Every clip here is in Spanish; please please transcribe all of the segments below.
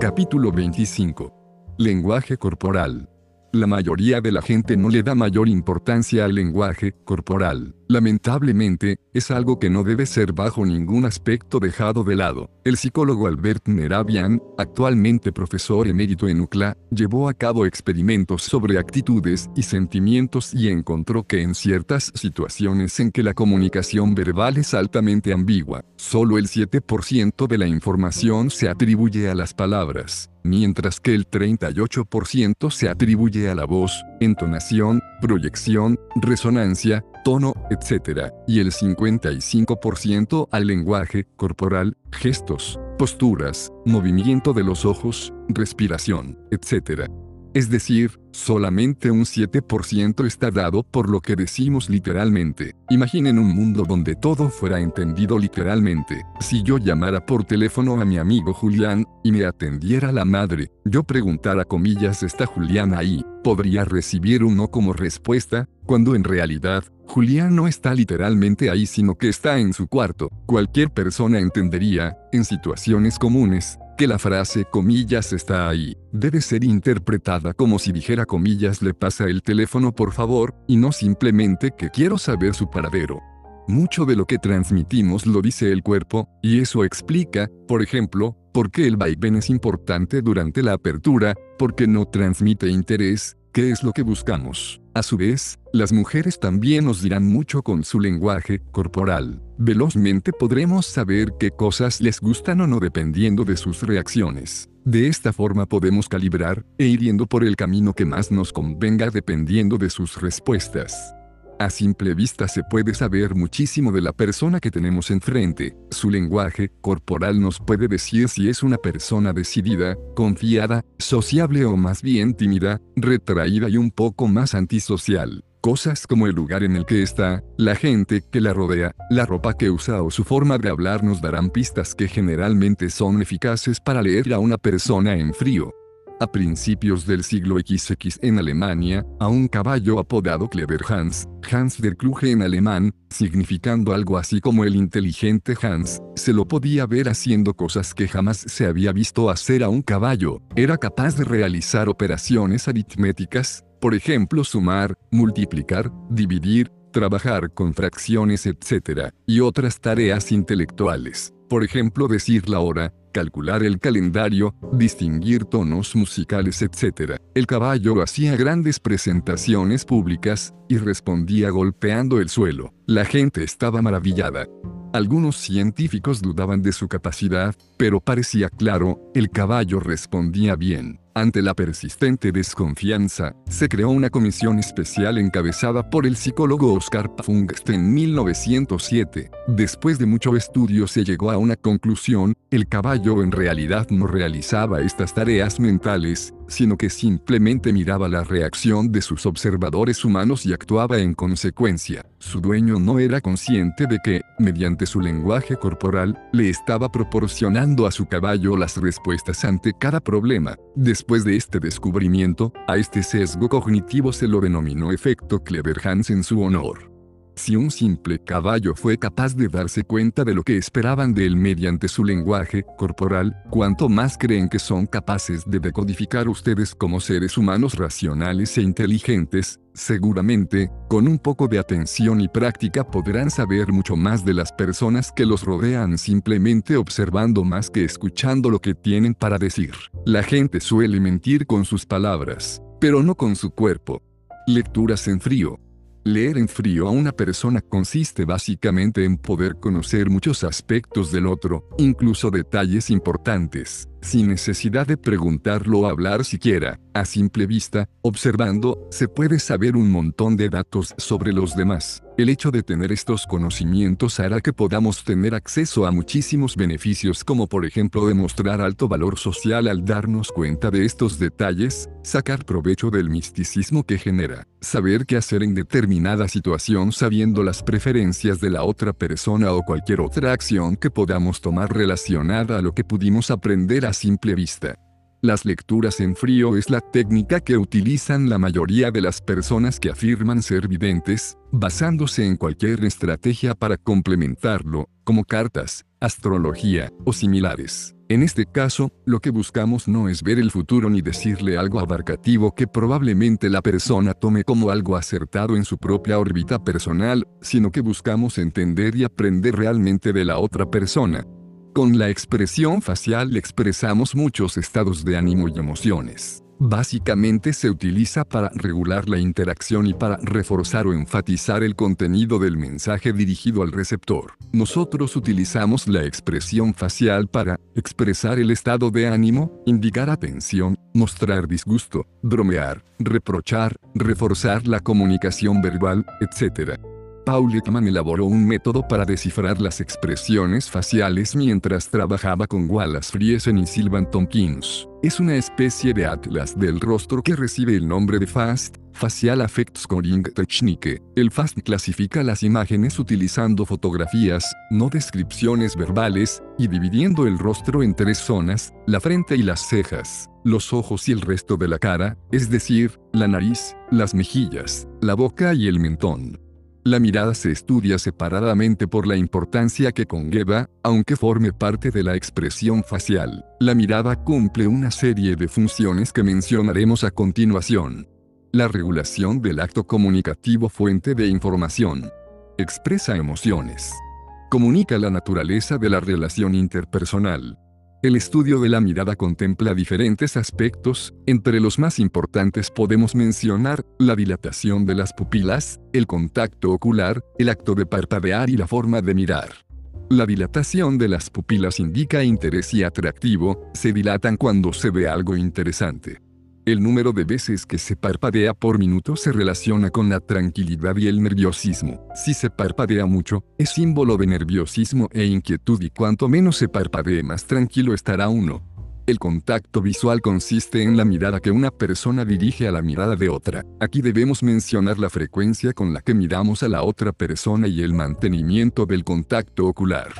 Capítulo 25. Lenguaje corporal. La mayoría de la gente no le da mayor importancia al lenguaje corporal. Lamentablemente, es algo que no debe ser bajo ningún aspecto dejado de lado. El psicólogo Albert Meravian, actualmente profesor emérito en UCLA, llevó a cabo experimentos sobre actitudes y sentimientos y encontró que en ciertas situaciones en que la comunicación verbal es altamente ambigua, solo el 7% de la información se atribuye a las palabras mientras que el 38% se atribuye a la voz, entonación, proyección, resonancia, tono, etc., y el 55% al lenguaje corporal, gestos, posturas, movimiento de los ojos, respiración, etc. Es decir, solamente un 7% está dado por lo que decimos literalmente. Imaginen un mundo donde todo fuera entendido literalmente. Si yo llamara por teléfono a mi amigo Julián, y me atendiera la madre, yo preguntara comillas ¿está Julián ahí? Podría recibir un no como respuesta, cuando en realidad, Julián no está literalmente ahí sino que está en su cuarto. Cualquier persona entendería, en situaciones comunes, que la frase comillas está ahí, debe ser interpretada como si dijera comillas le pasa el teléfono por favor, y no simplemente que quiero saber su paradero. Mucho de lo que transmitimos lo dice el cuerpo, y eso explica, por ejemplo, por qué el vaivén es importante durante la apertura, porque no transmite interés, ¿Qué es lo que buscamos? A su vez, las mujeres también nos dirán mucho con su lenguaje corporal. Velozmente podremos saber qué cosas les gustan o no dependiendo de sus reacciones. De esta forma podemos calibrar e ir por el camino que más nos convenga dependiendo de sus respuestas. A simple vista se puede saber muchísimo de la persona que tenemos enfrente. Su lenguaje corporal nos puede decir si es una persona decidida, confiada, sociable o más bien tímida, retraída y un poco más antisocial. Cosas como el lugar en el que está, la gente que la rodea, la ropa que usa o su forma de hablar nos darán pistas que generalmente son eficaces para leer a una persona en frío. A principios del siglo XX en Alemania, a un caballo apodado Clever Hans, Hans der Kluge en alemán, significando algo así como el inteligente Hans, se lo podía ver haciendo cosas que jamás se había visto hacer a un caballo. Era capaz de realizar operaciones aritméticas, por ejemplo sumar, multiplicar, dividir, trabajar con fracciones, etc., y otras tareas intelectuales. Por ejemplo decir la hora, calcular el calendario, distinguir tonos musicales, etc. El caballo hacía grandes presentaciones públicas, y respondía golpeando el suelo. La gente estaba maravillada. Algunos científicos dudaban de su capacidad, pero parecía claro, el caballo respondía bien. Ante la persistente desconfianza, se creó una comisión especial encabezada por el psicólogo Oscar Pfungst en 1907. Después de mucho estudio se llegó a una conclusión, el caballo en realidad no realizaba estas tareas mentales, sino que simplemente miraba la reacción de sus observadores humanos y actuaba en consecuencia. Su dueño no era consciente de que, mediante su lenguaje corporal, le estaba proporcionando a su caballo las respuestas ante cada problema. Después de este descubrimiento, a este sesgo cognitivo se lo denominó efecto Cleverhans en su honor. Si un simple caballo fue capaz de darse cuenta de lo que esperaban de él mediante su lenguaje corporal, ¿cuánto más creen que son capaces de decodificar ustedes como seres humanos racionales e inteligentes? Seguramente, con un poco de atención y práctica podrán saber mucho más de las personas que los rodean simplemente observando más que escuchando lo que tienen para decir. La gente suele mentir con sus palabras, pero no con su cuerpo. Lecturas en frío. Leer en frío a una persona consiste básicamente en poder conocer muchos aspectos del otro, incluso detalles importantes sin necesidad de preguntarlo o hablar siquiera, a simple vista, observando, se puede saber un montón de datos sobre los demás. El hecho de tener estos conocimientos hará que podamos tener acceso a muchísimos beneficios como por ejemplo demostrar alto valor social al darnos cuenta de estos detalles, sacar provecho del misticismo que genera, saber qué hacer en determinada situación sabiendo las preferencias de la otra persona o cualquier otra acción que podamos tomar relacionada a lo que pudimos aprender a simple vista. Las lecturas en frío es la técnica que utilizan la mayoría de las personas que afirman ser videntes, basándose en cualquier estrategia para complementarlo, como cartas, astrología o similares. En este caso, lo que buscamos no es ver el futuro ni decirle algo abarcativo que probablemente la persona tome como algo acertado en su propia órbita personal, sino que buscamos entender y aprender realmente de la otra persona. Con la expresión facial expresamos muchos estados de ánimo y emociones. Básicamente se utiliza para regular la interacción y para reforzar o enfatizar el contenido del mensaje dirigido al receptor. Nosotros utilizamos la expresión facial para expresar el estado de ánimo, indicar atención, mostrar disgusto, bromear, reprochar, reforzar la comunicación verbal, etc. Paul Ekman elaboró un método para descifrar las expresiones faciales mientras trabajaba con Wallace Friesen y Sylvan Tompkins. Es una especie de atlas del rostro que recibe el nombre de FAST, Facial Affect Scoring Technique. El FAST clasifica las imágenes utilizando fotografías, no descripciones verbales, y dividiendo el rostro en tres zonas, la frente y las cejas, los ojos y el resto de la cara, es decir, la nariz, las mejillas, la boca y el mentón. La mirada se estudia separadamente por la importancia que conlleva, aunque forme parte de la expresión facial. La mirada cumple una serie de funciones que mencionaremos a continuación. La regulación del acto comunicativo fuente de información. Expresa emociones. Comunica la naturaleza de la relación interpersonal. El estudio de la mirada contempla diferentes aspectos, entre los más importantes podemos mencionar la dilatación de las pupilas, el contacto ocular, el acto de parpadear y la forma de mirar. La dilatación de las pupilas indica interés y atractivo, se dilatan cuando se ve algo interesante. El número de veces que se parpadea por minuto se relaciona con la tranquilidad y el nerviosismo. Si se parpadea mucho, es símbolo de nerviosismo e inquietud y cuanto menos se parpadee más tranquilo estará uno. El contacto visual consiste en la mirada que una persona dirige a la mirada de otra. Aquí debemos mencionar la frecuencia con la que miramos a la otra persona y el mantenimiento del contacto ocular.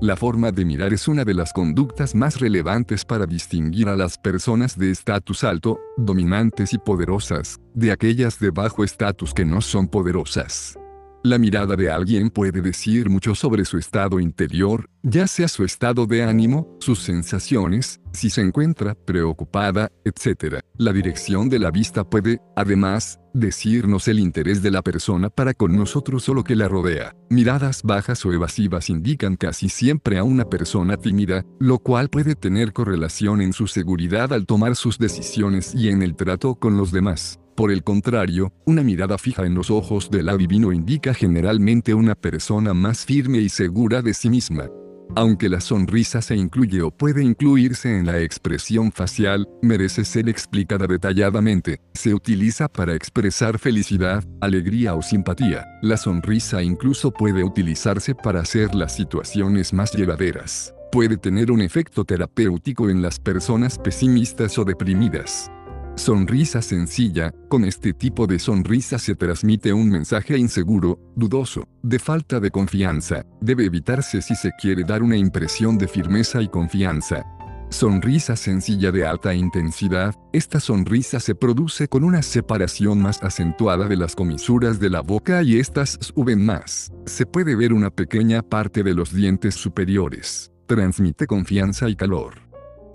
La forma de mirar es una de las conductas más relevantes para distinguir a las personas de estatus alto, dominantes y poderosas, de aquellas de bajo estatus que no son poderosas. La mirada de alguien puede decir mucho sobre su estado interior, ya sea su estado de ánimo, sus sensaciones, si se encuentra preocupada, etc. La dirección de la vista puede, además, decirnos el interés de la persona para con nosotros o lo que la rodea. Miradas bajas o evasivas indican casi siempre a una persona tímida, lo cual puede tener correlación en su seguridad al tomar sus decisiones y en el trato con los demás. Por el contrario, una mirada fija en los ojos del adivino indica generalmente una persona más firme y segura de sí misma. Aunque la sonrisa se incluye o puede incluirse en la expresión facial, merece ser explicada detalladamente. Se utiliza para expresar felicidad, alegría o simpatía. La sonrisa incluso puede utilizarse para hacer las situaciones más llevaderas. Puede tener un efecto terapéutico en las personas pesimistas o deprimidas. Sonrisa sencilla, con este tipo de sonrisa se transmite un mensaje inseguro, dudoso, de falta de confianza, debe evitarse si se quiere dar una impresión de firmeza y confianza. Sonrisa sencilla de alta intensidad, esta sonrisa se produce con una separación más acentuada de las comisuras de la boca y estas suben más. Se puede ver una pequeña parte de los dientes superiores. Transmite confianza y calor.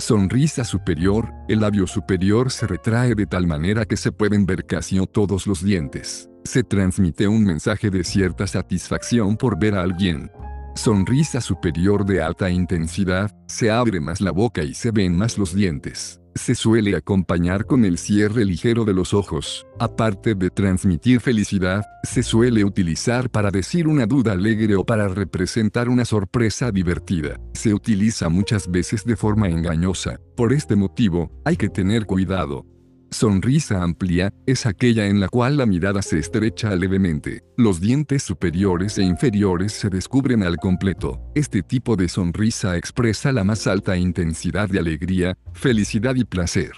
Sonrisa superior, el labio superior se retrae de tal manera que se pueden ver casi todos los dientes. Se transmite un mensaje de cierta satisfacción por ver a alguien. Sonrisa superior de alta intensidad, se abre más la boca y se ven más los dientes se suele acompañar con el cierre ligero de los ojos. Aparte de transmitir felicidad, se suele utilizar para decir una duda alegre o para representar una sorpresa divertida. Se utiliza muchas veces de forma engañosa. Por este motivo, hay que tener cuidado. Sonrisa amplia, es aquella en la cual la mirada se estrecha levemente, los dientes superiores e inferiores se descubren al completo. Este tipo de sonrisa expresa la más alta intensidad de alegría, felicidad y placer.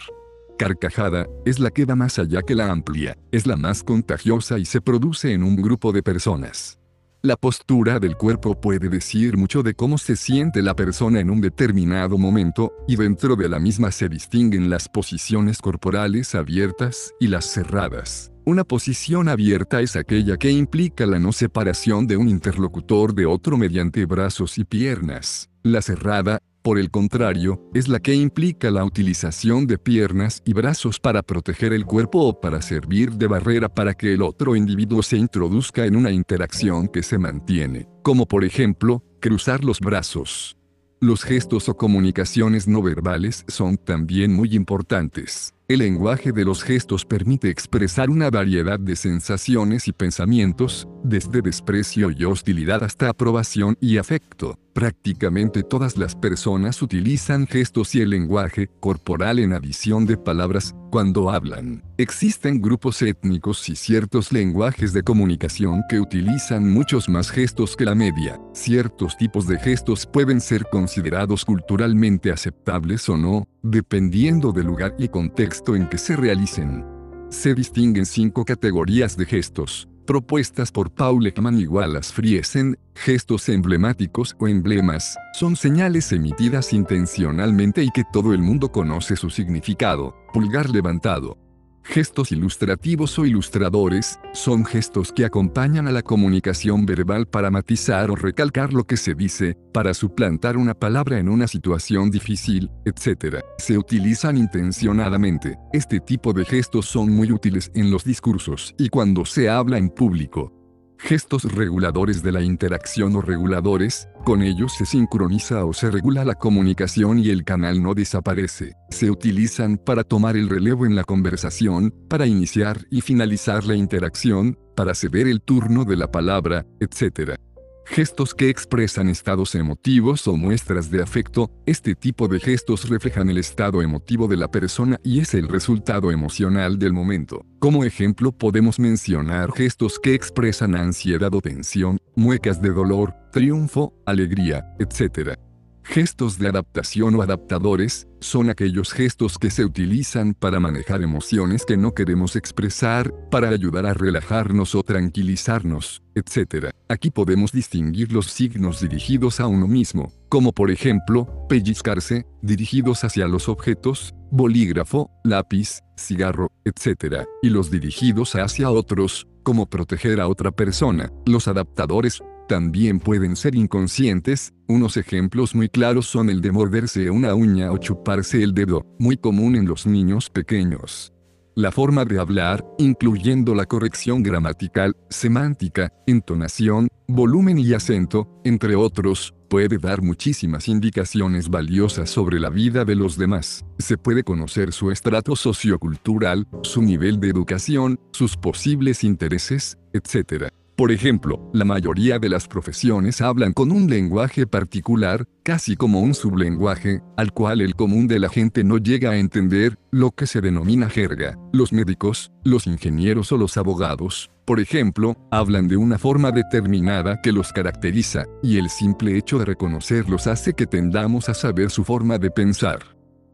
Carcajada, es la que va más allá que la amplia, es la más contagiosa y se produce en un grupo de personas. La postura del cuerpo puede decir mucho de cómo se siente la persona en un determinado momento, y dentro de la misma se distinguen las posiciones corporales abiertas y las cerradas. Una posición abierta es aquella que implica la no separación de un interlocutor de otro mediante brazos y piernas. La cerrada, por el contrario, es la que implica la utilización de piernas y brazos para proteger el cuerpo o para servir de barrera para que el otro individuo se introduzca en una interacción que se mantiene, como por ejemplo, cruzar los brazos. Los gestos o comunicaciones no verbales son también muy importantes. El lenguaje de los gestos permite expresar una variedad de sensaciones y pensamientos, desde desprecio y hostilidad hasta aprobación y afecto. Prácticamente todas las personas utilizan gestos y el lenguaje corporal en adición de palabras cuando hablan. Existen grupos étnicos y ciertos lenguajes de comunicación que utilizan muchos más gestos que la media. Ciertos tipos de gestos pueden ser considerados culturalmente aceptables o no, dependiendo del lugar y contexto en que se realicen. Se distinguen cinco categorías de gestos propuestas por Paul Ekman y Wallace Friesen, gestos emblemáticos o emblemas, son señales emitidas intencionalmente y que todo el mundo conoce su significado. Pulgar levantado, Gestos ilustrativos o ilustradores, son gestos que acompañan a la comunicación verbal para matizar o recalcar lo que se dice, para suplantar una palabra en una situación difícil, etc. Se utilizan intencionadamente. Este tipo de gestos son muy útiles en los discursos y cuando se habla en público. Gestos reguladores de la interacción o reguladores, con ellos se sincroniza o se regula la comunicación y el canal no desaparece. Se utilizan para tomar el relevo en la conversación, para iniciar y finalizar la interacción, para ceder el turno de la palabra, etc. Gestos que expresan estados emotivos o muestras de afecto, este tipo de gestos reflejan el estado emotivo de la persona y es el resultado emocional del momento. Como ejemplo podemos mencionar gestos que expresan ansiedad o tensión, muecas de dolor, triunfo, alegría, etc. Gestos de adaptación o adaptadores, son aquellos gestos que se utilizan para manejar emociones que no queremos expresar, para ayudar a relajarnos o tranquilizarnos, etc. Aquí podemos distinguir los signos dirigidos a uno mismo, como por ejemplo, pellizcarse, dirigidos hacia los objetos, bolígrafo, lápiz, cigarro, etc. Y los dirigidos hacia otros, como proteger a otra persona. Los adaptadores también pueden ser inconscientes, unos ejemplos muy claros son el de morderse una uña o chuparse el dedo, muy común en los niños pequeños. La forma de hablar, incluyendo la corrección gramatical, semántica, entonación, volumen y acento, entre otros, puede dar muchísimas indicaciones valiosas sobre la vida de los demás. Se puede conocer su estrato sociocultural, su nivel de educación, sus posibles intereses, etc. Por ejemplo, la mayoría de las profesiones hablan con un lenguaje particular, casi como un sublenguaje, al cual el común de la gente no llega a entender, lo que se denomina jerga. Los médicos, los ingenieros o los abogados, por ejemplo, hablan de una forma determinada que los caracteriza, y el simple hecho de reconocerlos hace que tendamos a saber su forma de pensar.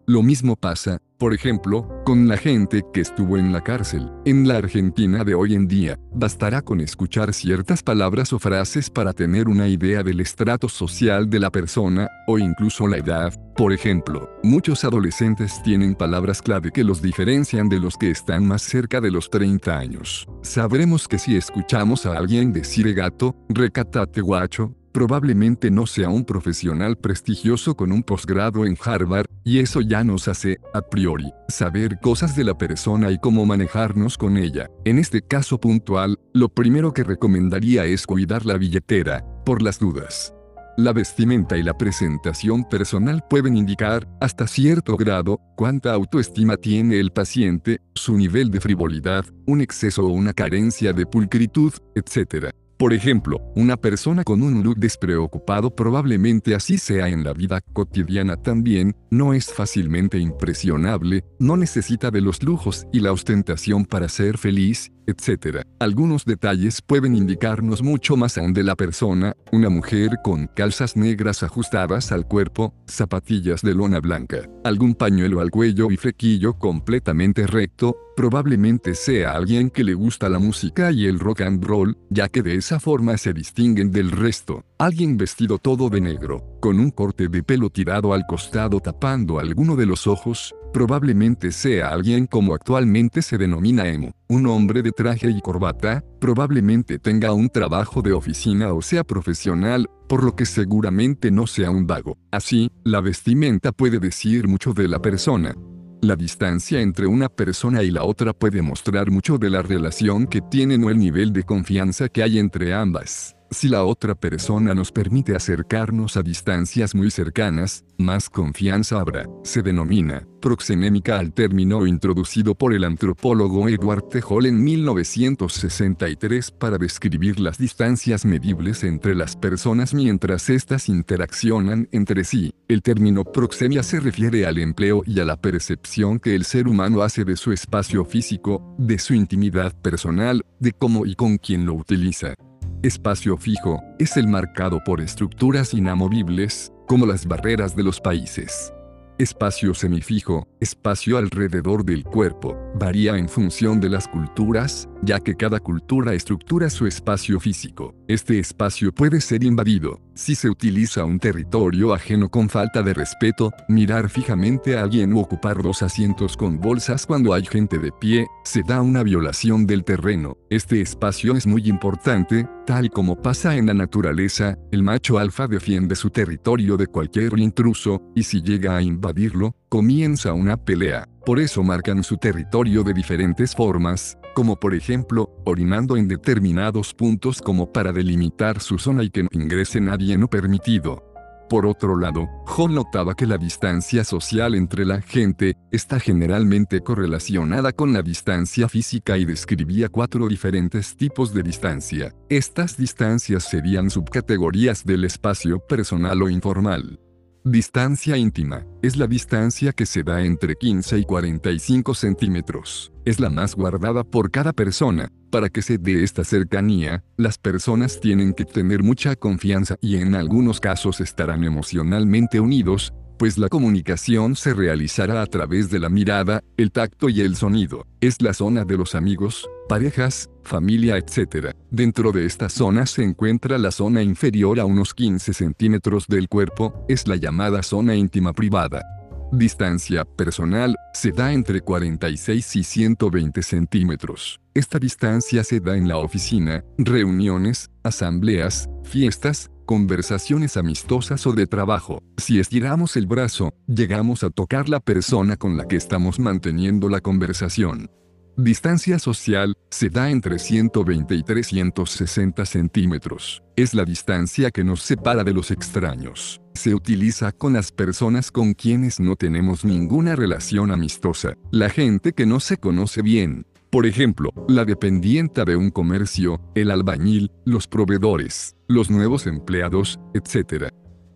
Lo mismo pasa, por ejemplo, con la gente que estuvo en la cárcel. En la Argentina de hoy en día, bastará con escuchar ciertas palabras o frases para tener una idea del estrato social de la persona, o incluso la edad. Por ejemplo, muchos adolescentes tienen palabras clave que los diferencian de los que están más cerca de los 30 años. Sabremos que si escuchamos a alguien decir gato, recatate guacho, probablemente no sea un profesional prestigioso con un posgrado en Harvard, y eso ya nos hace, a priori, saber cosas de la persona y cómo manejarnos con ella. En este caso puntual, lo primero que recomendaría es cuidar la billetera, por las dudas. La vestimenta y la presentación personal pueden indicar, hasta cierto grado, cuánta autoestima tiene el paciente, su nivel de frivolidad, un exceso o una carencia de pulcritud, etc. Por ejemplo, una persona con un look despreocupado probablemente así sea en la vida cotidiana también, no es fácilmente impresionable, no necesita de los lujos y la ostentación para ser feliz, etc. Algunos detalles pueden indicarnos mucho más aún de la persona, una mujer con calzas negras ajustadas al cuerpo, zapatillas de lona blanca, algún pañuelo al cuello y flequillo completamente recto, probablemente sea alguien que le gusta la música y el rock and roll, ya que de esa forma se distinguen del resto. Alguien vestido todo de negro, con un corte de pelo tirado al costado tapando alguno de los ojos, probablemente sea alguien como actualmente se denomina emo, un hombre de traje y corbata, probablemente tenga un trabajo de oficina o sea profesional, por lo que seguramente no sea un vago. Así, la vestimenta puede decir mucho de la persona. La distancia entre una persona y la otra puede mostrar mucho de la relación que tienen o el nivel de confianza que hay entre ambas. Si la otra persona nos permite acercarnos a distancias muy cercanas, más confianza habrá. Se denomina proxenémica al término introducido por el antropólogo Edward T. Hall en 1963 para describir las distancias medibles entre las personas mientras éstas interaccionan entre sí. El término proxemia se refiere al empleo y a la percepción que el ser humano hace de su espacio físico, de su intimidad personal, de cómo y con quién lo utiliza. Espacio fijo, es el marcado por estructuras inamovibles, como las barreras de los países. Espacio semifijo, espacio alrededor del cuerpo, varía en función de las culturas, ya que cada cultura estructura su espacio físico. Este espacio puede ser invadido, si se utiliza un territorio ajeno con falta de respeto, mirar fijamente a alguien u ocupar dos asientos con bolsas cuando hay gente de pie, se da una violación del terreno. Este espacio es muy importante, tal como pasa en la naturaleza, el macho alfa defiende su territorio de cualquier intruso, y si llega a invadirlo, comienza una pelea. Por eso marcan su territorio de diferentes formas, como por ejemplo, orinando en determinados puntos como para delimitar su zona y que no ingrese nadie no permitido. Por otro lado, John notaba que la distancia social entre la gente está generalmente correlacionada con la distancia física y describía cuatro diferentes tipos de distancia. Estas distancias serían subcategorías del espacio personal o informal. Distancia íntima. Es la distancia que se da entre 15 y 45 centímetros. Es la más guardada por cada persona. Para que se dé esta cercanía, las personas tienen que tener mucha confianza y en algunos casos estarán emocionalmente unidos, pues la comunicación se realizará a través de la mirada, el tacto y el sonido. Es la zona de los amigos, parejas, familia, etc. Dentro de esta zona se encuentra la zona inferior a unos 15 centímetros del cuerpo, es la llamada zona íntima privada. Distancia personal se da entre 46 y 120 centímetros. Esta distancia se da en la oficina, reuniones, asambleas, fiestas, conversaciones amistosas o de trabajo. Si estiramos el brazo, llegamos a tocar la persona con la que estamos manteniendo la conversación. Distancia social se da entre 120 y 360 centímetros. Es la distancia que nos separa de los extraños. Se utiliza con las personas con quienes no tenemos ninguna relación amistosa, la gente que no se conoce bien, por ejemplo, la dependienta de un comercio, el albañil, los proveedores, los nuevos empleados, etc.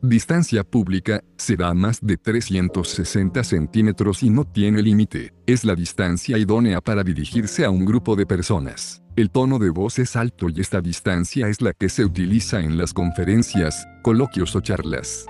Distancia pública, será más de 360 centímetros y no tiene límite. Es la distancia idónea para dirigirse a un grupo de personas. El tono de voz es alto y esta distancia es la que se utiliza en las conferencias, coloquios o charlas.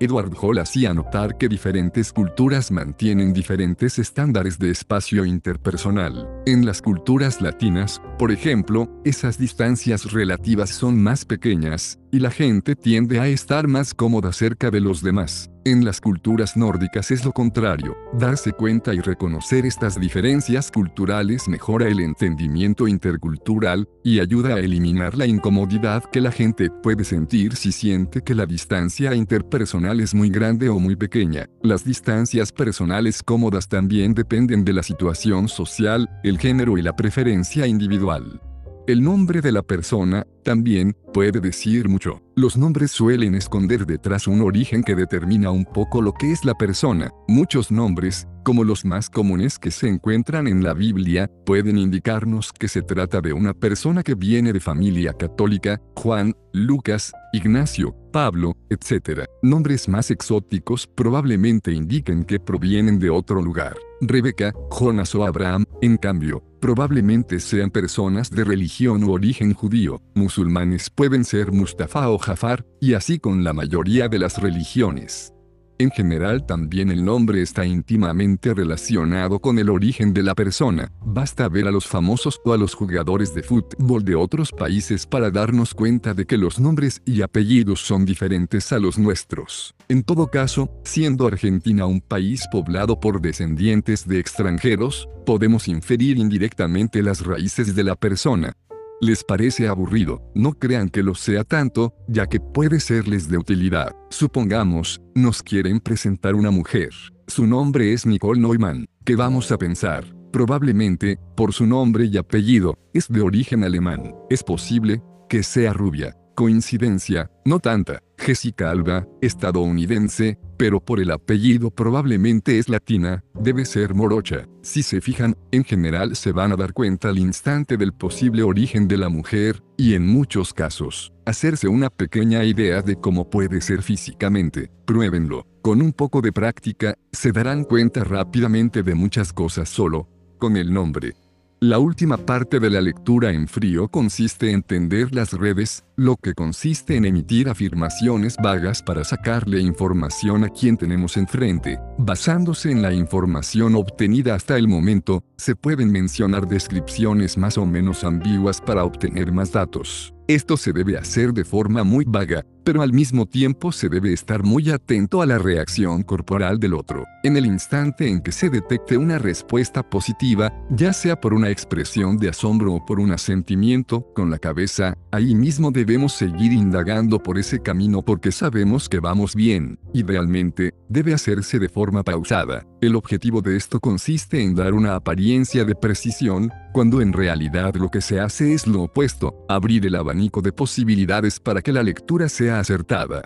Edward Hall hacía notar que diferentes culturas mantienen diferentes estándares de espacio interpersonal. En las culturas latinas, por ejemplo, esas distancias relativas son más pequeñas, y la gente tiende a estar más cómoda cerca de los demás. En las culturas nórdicas es lo contrario. Darse cuenta y reconocer estas diferencias culturales mejora el entendimiento intercultural y ayuda a eliminar la incomodidad que la gente puede sentir si siente que la distancia interpersonal es muy grande o muy pequeña. Las distancias personales cómodas también dependen de la situación social, el género y la preferencia individual. El nombre de la persona, también, puede decir mucho. Los nombres suelen esconder detrás un origen que determina un poco lo que es la persona. Muchos nombres, como los más comunes que se encuentran en la Biblia, pueden indicarnos que se trata de una persona que viene de familia católica, Juan, Lucas, Ignacio, Pablo, etc. Nombres más exóticos probablemente indiquen que provienen de otro lugar. Rebeca, Jonas o Abraham, en cambio, probablemente sean personas de religión u origen judío. Musulmanes pueden ser Mustafa o Jafar, y así con la mayoría de las religiones. En general también el nombre está íntimamente relacionado con el origen de la persona. Basta ver a los famosos o a los jugadores de fútbol de otros países para darnos cuenta de que los nombres y apellidos son diferentes a los nuestros. En todo caso, siendo Argentina un país poblado por descendientes de extranjeros, podemos inferir indirectamente las raíces de la persona, les parece aburrido, no crean que lo sea tanto, ya que puede serles de utilidad. Supongamos, nos quieren presentar una mujer. Su nombre es Nicole Neumann. ¿Qué vamos a pensar? Probablemente, por su nombre y apellido, es de origen alemán. Es posible que sea rubia. Coincidencia, no tanta. Jessica Alba, estadounidense, pero por el apellido probablemente es latina, debe ser morocha. Si se fijan, en general se van a dar cuenta al instante del posible origen de la mujer, y en muchos casos, hacerse una pequeña idea de cómo puede ser físicamente. Pruébenlo. Con un poco de práctica, se darán cuenta rápidamente de muchas cosas solo, con el nombre. La última parte de la lectura en frío consiste en tender las redes, lo que consiste en emitir afirmaciones vagas para sacarle información a quien tenemos enfrente. Basándose en la información obtenida hasta el momento, se pueden mencionar descripciones más o menos ambiguas para obtener más datos. Esto se debe hacer de forma muy vaga, pero al mismo tiempo se debe estar muy atento a la reacción corporal del otro. En el instante en que se detecte una respuesta positiva, ya sea por una expresión de asombro o por un asentimiento con la cabeza, ahí mismo debemos seguir indagando por ese camino porque sabemos que vamos bien. Idealmente, debe hacerse de forma pausada. El objetivo de esto consiste en dar una apariencia de precisión, cuando en realidad lo que se hace es lo opuesto, abrir el abanico de posibilidades para que la lectura sea acertada.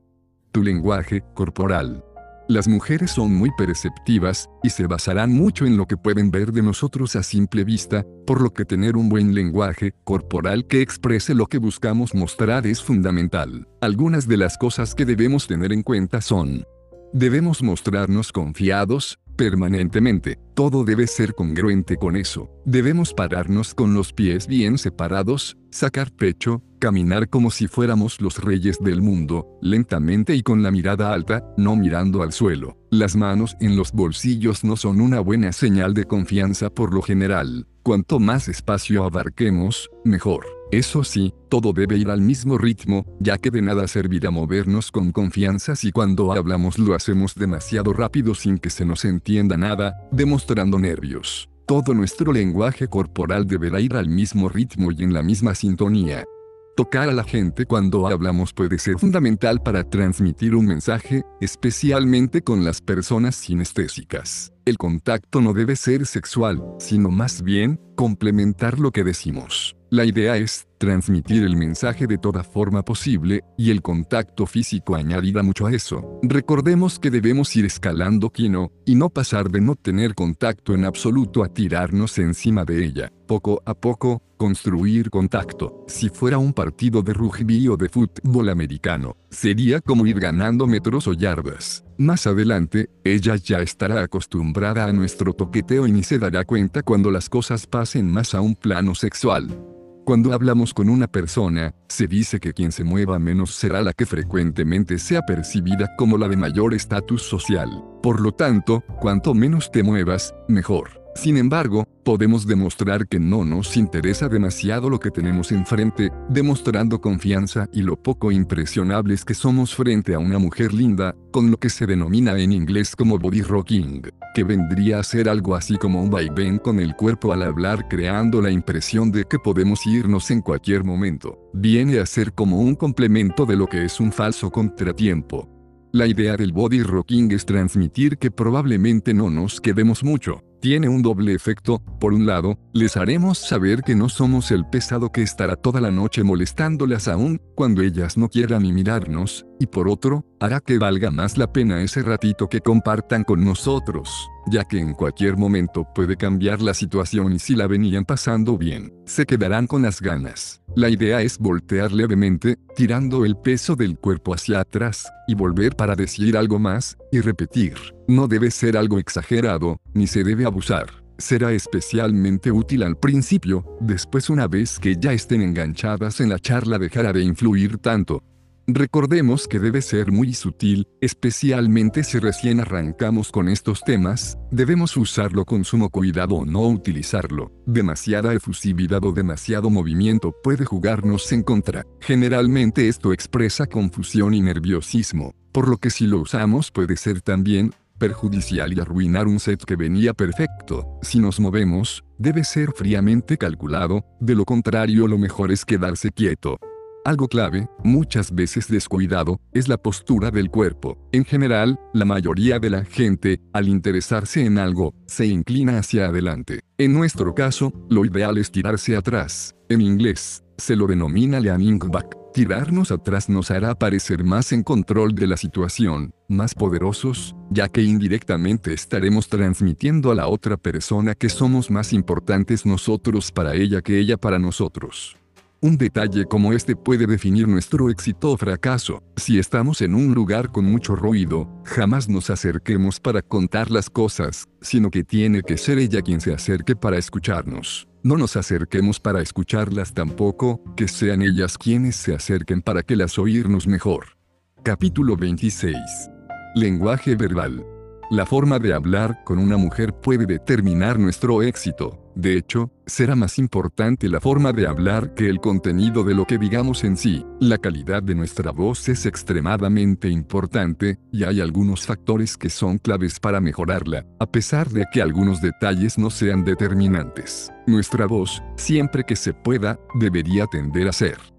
Tu lenguaje corporal. Las mujeres son muy perceptivas, y se basarán mucho en lo que pueden ver de nosotros a simple vista, por lo que tener un buen lenguaje corporal que exprese lo que buscamos mostrar es fundamental. Algunas de las cosas que debemos tener en cuenta son, Debemos mostrarnos confiados, permanentemente. Todo debe ser congruente con eso. Debemos pararnos con los pies bien separados, sacar pecho, caminar como si fuéramos los reyes del mundo, lentamente y con la mirada alta, no mirando al suelo. Las manos en los bolsillos no son una buena señal de confianza por lo general. Cuanto más espacio abarquemos, mejor. Eso sí, todo debe ir al mismo ritmo, ya que de nada servirá movernos con confianza si cuando hablamos lo hacemos demasiado rápido sin que se nos entienda nada, demostrando nervios. Todo nuestro lenguaje corporal deberá ir al mismo ritmo y en la misma sintonía. Tocar a la gente cuando hablamos puede ser fundamental para transmitir un mensaje, especialmente con las personas sinestésicas. El contacto no debe ser sexual, sino más bien, complementar lo que decimos. La idea es transmitir el mensaje de toda forma posible, y el contacto físico añadirá mucho a eso. Recordemos que debemos ir escalando quino, y no pasar de no tener contacto en absoluto a tirarnos encima de ella. Poco a poco, construir contacto. Si fuera un partido de rugby o de fútbol americano, sería como ir ganando metros o yardas. Más adelante, ella ya estará acostumbrada a nuestro toqueteo y ni se dará cuenta cuando las cosas pasen más a un plano sexual. Cuando hablamos con una persona, se dice que quien se mueva menos será la que frecuentemente sea percibida como la de mayor estatus social. Por lo tanto, cuanto menos te muevas, mejor. Sin embargo, podemos demostrar que no nos interesa demasiado lo que tenemos enfrente, demostrando confianza y lo poco impresionables que somos frente a una mujer linda, con lo que se denomina en inglés como body rocking, que vendría a ser algo así como un vaivén con el cuerpo al hablar creando la impresión de que podemos irnos en cualquier momento. Viene a ser como un complemento de lo que es un falso contratiempo. La idea del body rocking es transmitir que probablemente no nos quedemos mucho, tiene un doble efecto, por un lado, les haremos saber que no somos el pesado que estará toda la noche molestándolas aún, cuando ellas no quieran ni mirarnos, y por otro, hará que valga más la pena ese ratito que compartan con nosotros, ya que en cualquier momento puede cambiar la situación y si la venían pasando bien, se quedarán con las ganas. La idea es voltear levemente, tirando el peso del cuerpo hacia atrás, y volver para decir algo más, y repetir. No debe ser algo exagerado, ni se debe abusar. Será especialmente útil al principio, después una vez que ya estén enganchadas en la charla dejará de influir tanto. Recordemos que debe ser muy sutil, especialmente si recién arrancamos con estos temas, debemos usarlo con sumo cuidado o no utilizarlo. Demasiada efusividad o demasiado movimiento puede jugarnos en contra. Generalmente esto expresa confusión y nerviosismo, por lo que si lo usamos puede ser también perjudicial y arruinar un set que venía perfecto. Si nos movemos, debe ser fríamente calculado, de lo contrario lo mejor es quedarse quieto. Algo clave, muchas veces descuidado, es la postura del cuerpo. En general, la mayoría de la gente, al interesarse en algo, se inclina hacia adelante. En nuestro caso, lo ideal es tirarse atrás. En inglés, se lo denomina leaning back. Tirarnos atrás nos hará parecer más en control de la situación, más poderosos, ya que indirectamente estaremos transmitiendo a la otra persona que somos más importantes nosotros para ella que ella para nosotros. Un detalle como este puede definir nuestro éxito o fracaso. Si estamos en un lugar con mucho ruido, jamás nos acerquemos para contar las cosas, sino que tiene que ser ella quien se acerque para escucharnos. No nos acerquemos para escucharlas tampoco, que sean ellas quienes se acerquen para que las oírnos mejor. Capítulo 26. Lenguaje verbal. La forma de hablar con una mujer puede determinar nuestro éxito. De hecho, será más importante la forma de hablar que el contenido de lo que digamos en sí. La calidad de nuestra voz es extremadamente importante, y hay algunos factores que son claves para mejorarla, a pesar de que algunos detalles no sean determinantes. Nuestra voz, siempre que se pueda, debería tender a ser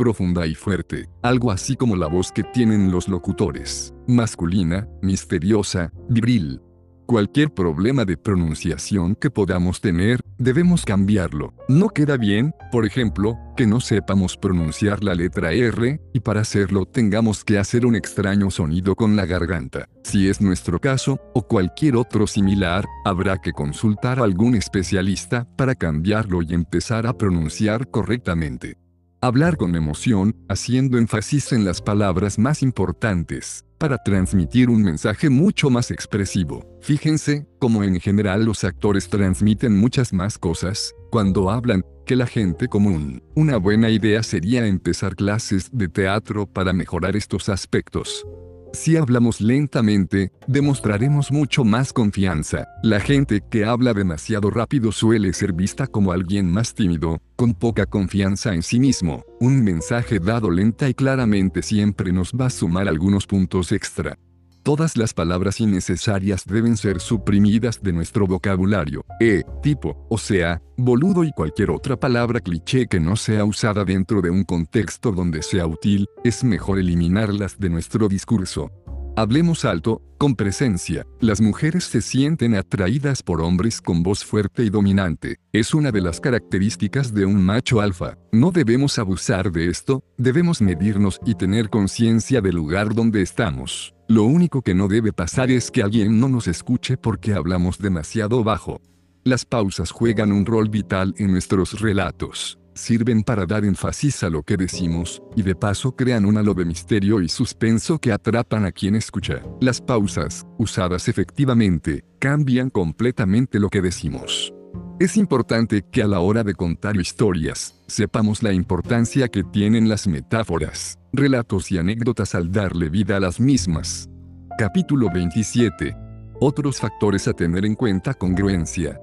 profunda y fuerte, algo así como la voz que tienen los locutores, masculina, misteriosa, vibril. Cualquier problema de pronunciación que podamos tener, debemos cambiarlo. No queda bien, por ejemplo, que no sepamos pronunciar la letra R, y para hacerlo tengamos que hacer un extraño sonido con la garganta. Si es nuestro caso, o cualquier otro similar, habrá que consultar a algún especialista para cambiarlo y empezar a pronunciar correctamente. Hablar con emoción, haciendo énfasis en las palabras más importantes, para transmitir un mensaje mucho más expresivo. Fíjense, como en general los actores transmiten muchas más cosas, cuando hablan, que la gente común. Una buena idea sería empezar clases de teatro para mejorar estos aspectos. Si hablamos lentamente, demostraremos mucho más confianza. La gente que habla demasiado rápido suele ser vista como alguien más tímido, con poca confianza en sí mismo. Un mensaje dado lenta y claramente siempre nos va a sumar algunos puntos extra. Todas las palabras innecesarias deben ser suprimidas de nuestro vocabulario. E, tipo, o sea, boludo y cualquier otra palabra cliché que no sea usada dentro de un contexto donde sea útil, es mejor eliminarlas de nuestro discurso. Hablemos alto, con presencia. Las mujeres se sienten atraídas por hombres con voz fuerte y dominante. Es una de las características de un macho alfa. No debemos abusar de esto, debemos medirnos y tener conciencia del lugar donde estamos. Lo único que no debe pasar es que alguien no nos escuche porque hablamos demasiado bajo. Las pausas juegan un rol vital en nuestros relatos sirven para dar énfasis a lo que decimos, y de paso crean un halo de misterio y suspenso que atrapan a quien escucha. Las pausas, usadas efectivamente, cambian completamente lo que decimos. Es importante que a la hora de contar historias, sepamos la importancia que tienen las metáforas, relatos y anécdotas al darle vida a las mismas. Capítulo 27. Otros factores a tener en cuenta congruencia.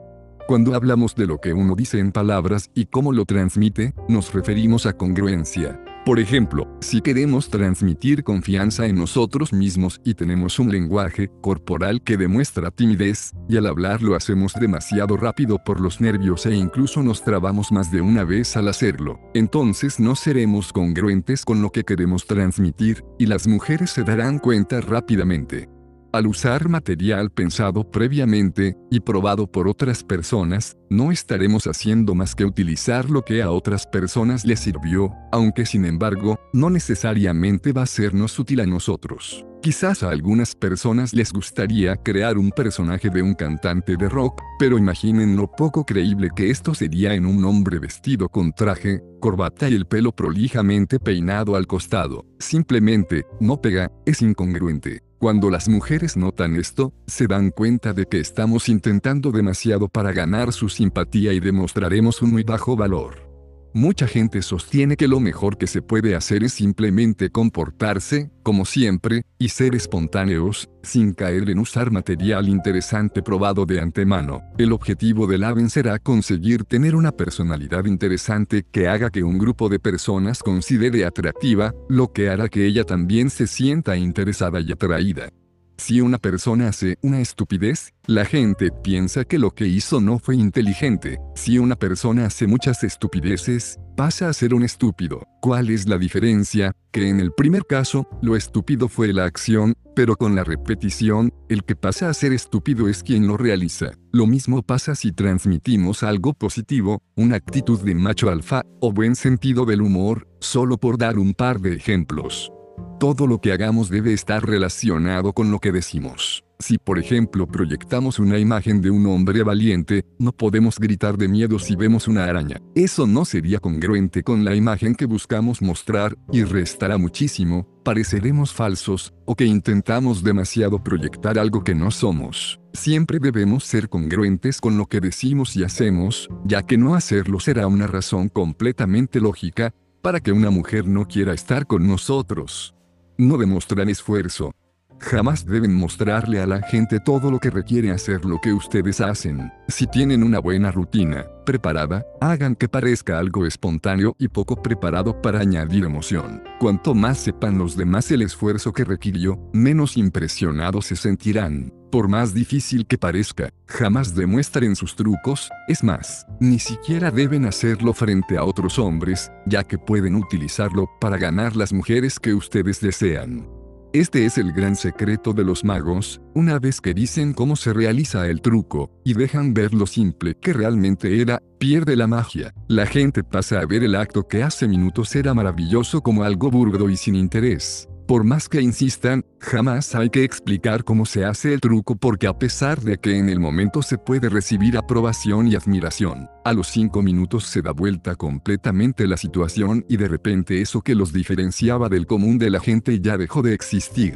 Cuando hablamos de lo que uno dice en palabras y cómo lo transmite, nos referimos a congruencia. Por ejemplo, si queremos transmitir confianza en nosotros mismos y tenemos un lenguaje corporal que demuestra timidez, y al hablar lo hacemos demasiado rápido por los nervios e incluso nos trabamos más de una vez al hacerlo, entonces no seremos congruentes con lo que queremos transmitir, y las mujeres se darán cuenta rápidamente. Al usar material pensado previamente y probado por otras personas, no estaremos haciendo más que utilizar lo que a otras personas les sirvió, aunque sin embargo, no necesariamente va a sernos útil a nosotros. Quizás a algunas personas les gustaría crear un personaje de un cantante de rock, pero imaginen lo poco creíble que esto sería en un hombre vestido con traje, corbata y el pelo prolijamente peinado al costado. Simplemente, no pega, es incongruente. Cuando las mujeres notan esto, se dan cuenta de que estamos intentando demasiado para ganar su simpatía y demostraremos un muy bajo valor. Mucha gente sostiene que lo mejor que se puede hacer es simplemente comportarse, como siempre, y ser espontáneos, sin caer en usar material interesante probado de antemano. El objetivo del AVEN será conseguir tener una personalidad interesante que haga que un grupo de personas considere atractiva, lo que hará que ella también se sienta interesada y atraída. Si una persona hace una estupidez, la gente piensa que lo que hizo no fue inteligente. Si una persona hace muchas estupideces, pasa a ser un estúpido. ¿Cuál es la diferencia? Que en el primer caso, lo estúpido fue la acción, pero con la repetición, el que pasa a ser estúpido es quien lo realiza. Lo mismo pasa si transmitimos algo positivo, una actitud de macho alfa, o buen sentido del humor, solo por dar un par de ejemplos. Todo lo que hagamos debe estar relacionado con lo que decimos. Si por ejemplo proyectamos una imagen de un hombre valiente, no podemos gritar de miedo si vemos una araña. Eso no sería congruente con la imagen que buscamos mostrar, y restará muchísimo, pareceremos falsos, o que intentamos demasiado proyectar algo que no somos. Siempre debemos ser congruentes con lo que decimos y hacemos, ya que no hacerlo será una razón completamente lógica, para que una mujer no quiera estar con nosotros. No demostrar esfuerzo. Jamás deben mostrarle a la gente todo lo que requiere hacer lo que ustedes hacen. Si tienen una buena rutina, preparada, hagan que parezca algo espontáneo y poco preparado para añadir emoción. Cuanto más sepan los demás el esfuerzo que requirió, menos impresionados se sentirán. Por más difícil que parezca, jamás demuestren sus trucos, es más, ni siquiera deben hacerlo frente a otros hombres, ya que pueden utilizarlo para ganar las mujeres que ustedes desean. Este es el gran secreto de los magos, una vez que dicen cómo se realiza el truco, y dejan ver lo simple que realmente era, pierde la magia. La gente pasa a ver el acto que hace minutos era maravilloso como algo burdo y sin interés. Por más que insistan, jamás hay que explicar cómo se hace el truco porque a pesar de que en el momento se puede recibir aprobación y admiración, a los cinco minutos se da vuelta completamente la situación y de repente eso que los diferenciaba del común de la gente ya dejó de existir.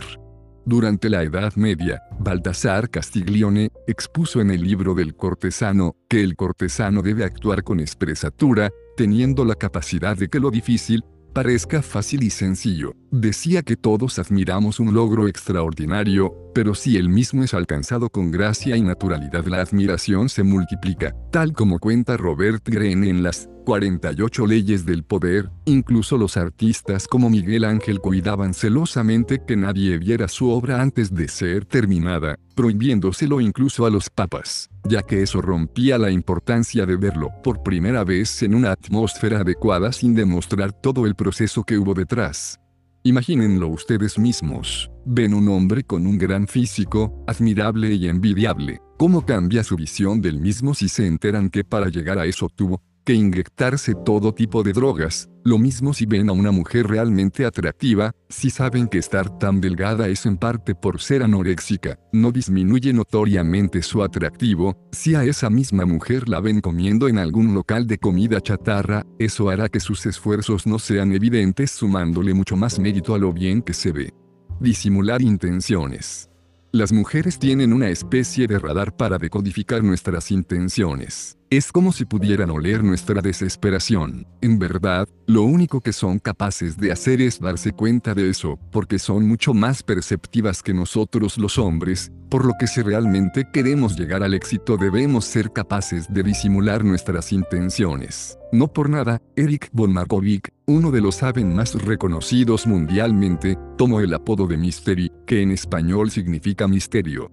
Durante la Edad Media, Baltasar Castiglione expuso en el libro del cortesano que el cortesano debe actuar con expresatura, teniendo la capacidad de que lo difícil, parezca fácil y sencillo. Decía que todos admiramos un logro extraordinario, pero si el mismo es alcanzado con gracia y naturalidad la admiración se multiplica, tal como cuenta Robert Greene en las 48 leyes del poder, incluso los artistas como Miguel Ángel cuidaban celosamente que nadie viera su obra antes de ser terminada, prohibiéndoselo incluso a los papas, ya que eso rompía la importancia de verlo por primera vez en una atmósfera adecuada sin demostrar todo el proceso que hubo detrás. Imagínenlo ustedes mismos. Ven un hombre con un gran físico, admirable y envidiable. ¿Cómo cambia su visión del mismo si se enteran que para llegar a eso tuvo que inyectarse todo tipo de drogas. Lo mismo si ven a una mujer realmente atractiva, si saben que estar tan delgada es en parte por ser anoréxica, no disminuye notoriamente su atractivo, si a esa misma mujer la ven comiendo en algún local de comida chatarra, eso hará que sus esfuerzos no sean evidentes sumándole mucho más mérito a lo bien que se ve. Disimular intenciones. Las mujeres tienen una especie de radar para decodificar nuestras intenciones. Es como si pudieran oler nuestra desesperación. En verdad, lo único que son capaces de hacer es darse cuenta de eso, porque son mucho más perceptivas que nosotros los hombres, por lo que si realmente queremos llegar al éxito debemos ser capaces de disimular nuestras intenciones. No por nada, Eric von Markovic, uno de los saben más reconocidos mundialmente, tomó el apodo de Mystery, que en español significa misterio.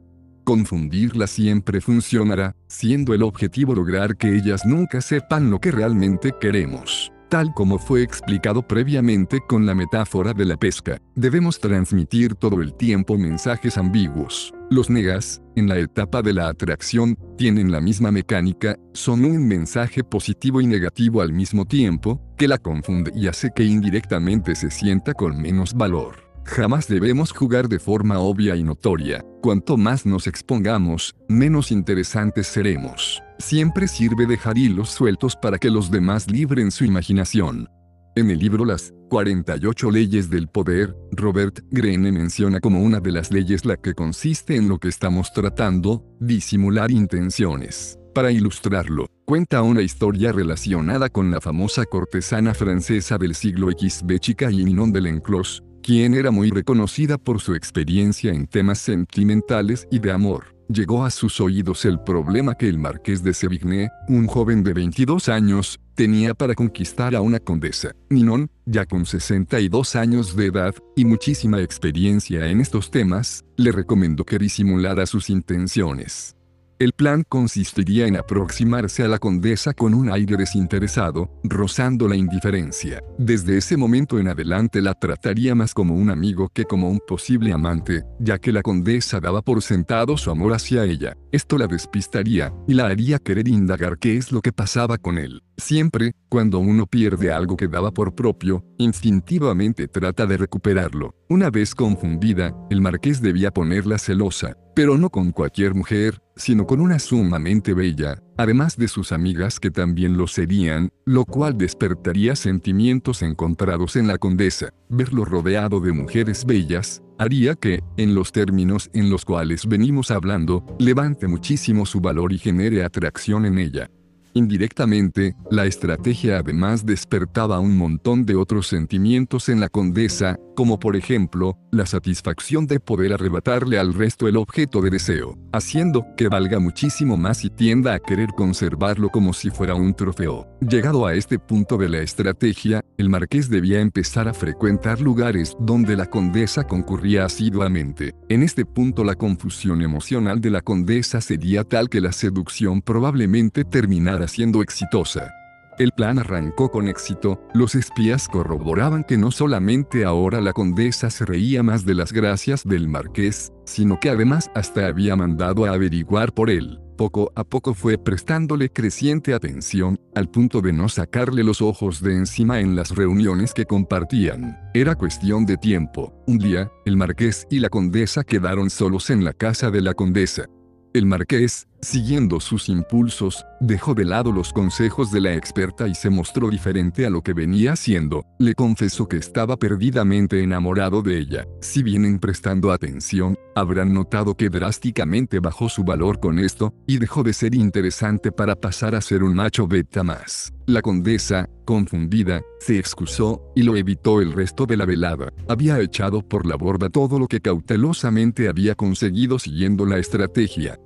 Confundirla siempre funcionará, siendo el objetivo lograr que ellas nunca sepan lo que realmente queremos. Tal como fue explicado previamente con la metáfora de la pesca, debemos transmitir todo el tiempo mensajes ambiguos. Los negas, en la etapa de la atracción, tienen la misma mecánica, son un mensaje positivo y negativo al mismo tiempo, que la confunde y hace que indirectamente se sienta con menos valor. Jamás debemos jugar de forma obvia y notoria. Cuanto más nos expongamos, menos interesantes seremos. Siempre sirve dejar hilos sueltos para que los demás libren su imaginación. En el libro Las 48 leyes del poder, Robert Greene menciona como una de las leyes la que consiste en lo que estamos tratando, disimular intenciones. Para ilustrarlo, Cuenta una historia relacionada con la famosa cortesana francesa del siglo XV chica Ninon de Lenclos, quien era muy reconocida por su experiencia en temas sentimentales y de amor. Llegó a sus oídos el problema que el marqués de Sevigné, un joven de 22 años, tenía para conquistar a una condesa. Ninon, ya con 62 años de edad y muchísima experiencia en estos temas, le recomendó que disimulara sus intenciones. El plan consistiría en aproximarse a la condesa con un aire desinteresado, rozando la indiferencia. Desde ese momento en adelante la trataría más como un amigo que como un posible amante, ya que la condesa daba por sentado su amor hacia ella. Esto la despistaría, y la haría querer indagar qué es lo que pasaba con él. Siempre, cuando uno pierde algo que daba por propio, instintivamente trata de recuperarlo. Una vez confundida, el marqués debía ponerla celosa, pero no con cualquier mujer, sino con una sumamente bella, además de sus amigas que también lo serían, lo cual despertaría sentimientos encontrados en la condesa. Verlo rodeado de mujeres bellas, haría que, en los términos en los cuales venimos hablando, levante muchísimo su valor y genere atracción en ella. Indirectamente, la estrategia además despertaba un montón de otros sentimientos en la condesa, como por ejemplo, la satisfacción de poder arrebatarle al resto el objeto de deseo, haciendo que valga muchísimo más y tienda a querer conservarlo como si fuera un trofeo. Llegado a este punto de la estrategia, el marqués debía empezar a frecuentar lugares donde la condesa concurría asiduamente. En este punto la confusión emocional de la condesa sería tal que la seducción probablemente terminara siendo exitosa. El plan arrancó con éxito, los espías corroboraban que no solamente ahora la condesa se reía más de las gracias del marqués, sino que además hasta había mandado a averiguar por él. Poco a poco fue prestándole creciente atención, al punto de no sacarle los ojos de encima en las reuniones que compartían. Era cuestión de tiempo. Un día, el marqués y la condesa quedaron solos en la casa de la condesa. El marqués, siguiendo sus impulsos, dejó de lado los consejos de la experta y se mostró diferente a lo que venía haciendo. Le confesó que estaba perdidamente enamorado de ella. Si vienen prestando atención, habrán notado que drásticamente bajó su valor con esto, y dejó de ser interesante para pasar a ser un macho beta más. La condesa, confundida, se excusó, y lo evitó el resto de la velada. Había echado por la borda todo lo que cautelosamente había conseguido siguiendo la estrategia.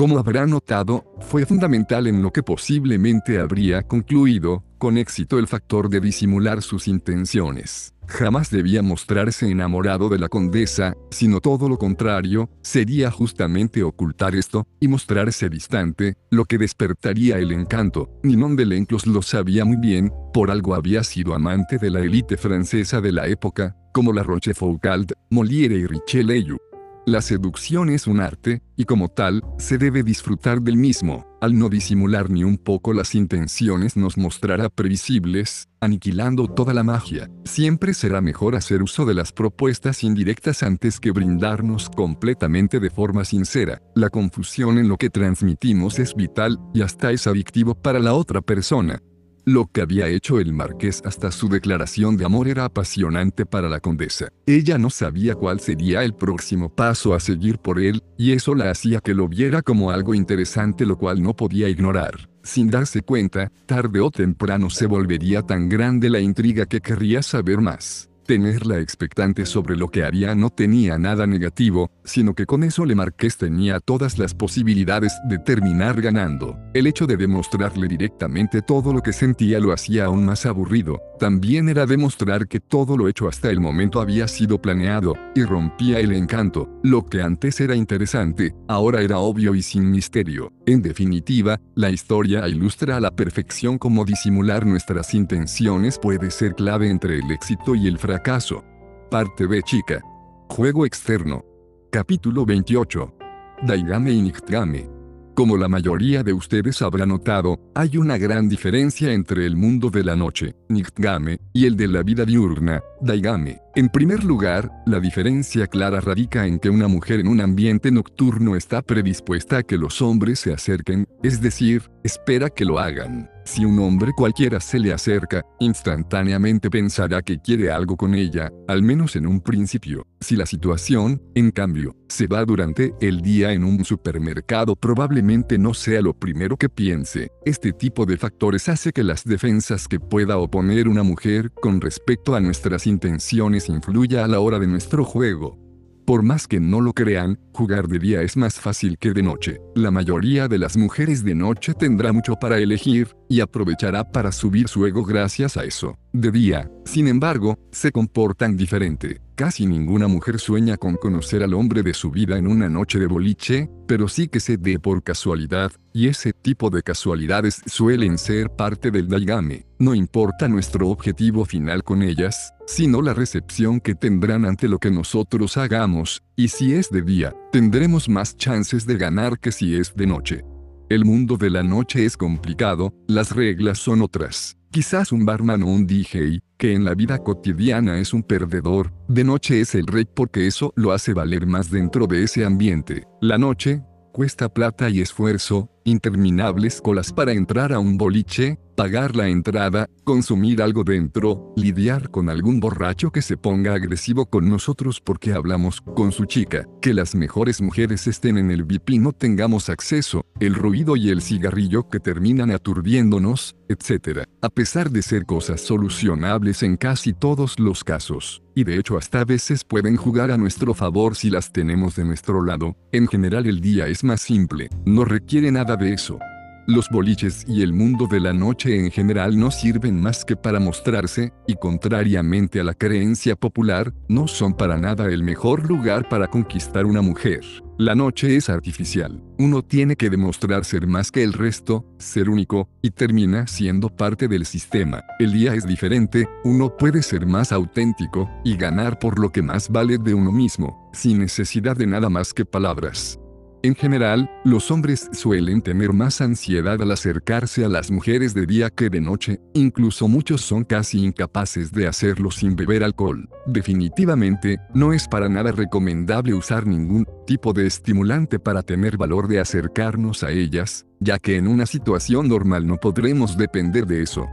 Como habrá notado, fue fundamental en lo que posiblemente habría concluido, con éxito el factor de disimular sus intenciones. Jamás debía mostrarse enamorado de la condesa, sino todo lo contrario, sería justamente ocultar esto, y mostrarse distante, lo que despertaría el encanto. Ninon de Lenclos lo sabía muy bien, por algo había sido amante de la élite francesa de la época, como la Rochefoucauld, Molière y Richelieu. La seducción es un arte, y como tal, se debe disfrutar del mismo. Al no disimular ni un poco las intenciones nos mostrará previsibles, aniquilando toda la magia. Siempre será mejor hacer uso de las propuestas indirectas antes que brindarnos completamente de forma sincera. La confusión en lo que transmitimos es vital, y hasta es adictivo para la otra persona. Lo que había hecho el marqués hasta su declaración de amor era apasionante para la condesa. Ella no sabía cuál sería el próximo paso a seguir por él, y eso la hacía que lo viera como algo interesante lo cual no podía ignorar. Sin darse cuenta, tarde o temprano se volvería tan grande la intriga que querría saber más. Tenerla expectante sobre lo que haría no tenía nada negativo, sino que con eso Le Marqués tenía todas las posibilidades de terminar ganando. El hecho de demostrarle directamente todo lo que sentía lo hacía aún más aburrido. También era demostrar que todo lo hecho hasta el momento había sido planeado, y rompía el encanto. Lo que antes era interesante, ahora era obvio y sin misterio. En definitiva, la historia ilustra a la perfección cómo disimular nuestras intenciones puede ser clave entre el éxito y el fracaso caso. Parte B chica. Juego externo. Capítulo 28. Daigame y Niktgame. Como la mayoría de ustedes habrá notado, hay una gran diferencia entre el mundo de la noche, Niktgame, y el de la vida diurna, Daigame. En primer lugar, la diferencia clara radica en que una mujer en un ambiente nocturno está predispuesta a que los hombres se acerquen, es decir, espera que lo hagan. Si un hombre cualquiera se le acerca, instantáneamente pensará que quiere algo con ella, al menos en un principio. Si la situación, en cambio, se va durante el día en un supermercado probablemente no sea lo primero que piense. Este tipo de factores hace que las defensas que pueda oponer una mujer con respecto a nuestras intenciones influya a la hora de nuestro juego. Por más que no lo crean, jugar de día es más fácil que de noche. La mayoría de las mujeres de noche tendrá mucho para elegir, y aprovechará para subir su ego gracias a eso. De día, sin embargo, se comportan diferente. Casi ninguna mujer sueña con conocer al hombre de su vida en una noche de boliche, pero sí que se dé por casualidad, y ese tipo de casualidades suelen ser parte del daigame. No importa nuestro objetivo final con ellas, sino la recepción que tendrán ante lo que nosotros hagamos, y si es de día, tendremos más chances de ganar que si es de noche. El mundo de la noche es complicado, las reglas son otras. Quizás un barman o un DJ, que en la vida cotidiana es un perdedor, de noche es el rey porque eso lo hace valer más dentro de ese ambiente. La noche, cuesta plata y esfuerzo, interminables colas para entrar a un boliche, pagar la entrada, consumir algo dentro, lidiar con algún borracho que se ponga agresivo con nosotros porque hablamos con su chica, que las mejores mujeres estén en el VIP y no tengamos acceso, el ruido y el cigarrillo que terminan aturdiéndonos, etc. A pesar de ser cosas solucionables en casi todos los casos, y de hecho hasta veces pueden jugar a nuestro favor si las tenemos de nuestro lado, en general el día es más simple, no requiere nada de eso. Los boliches y el mundo de la noche en general no sirven más que para mostrarse, y contrariamente a la creencia popular, no son para nada el mejor lugar para conquistar una mujer. La noche es artificial. Uno tiene que demostrar ser más que el resto, ser único, y termina siendo parte del sistema. El día es diferente, uno puede ser más auténtico, y ganar por lo que más vale de uno mismo, sin necesidad de nada más que palabras. En general, los hombres suelen tener más ansiedad al acercarse a las mujeres de día que de noche, incluso muchos son casi incapaces de hacerlo sin beber alcohol. Definitivamente, no es para nada recomendable usar ningún tipo de estimulante para tener valor de acercarnos a ellas, ya que en una situación normal no podremos depender de eso.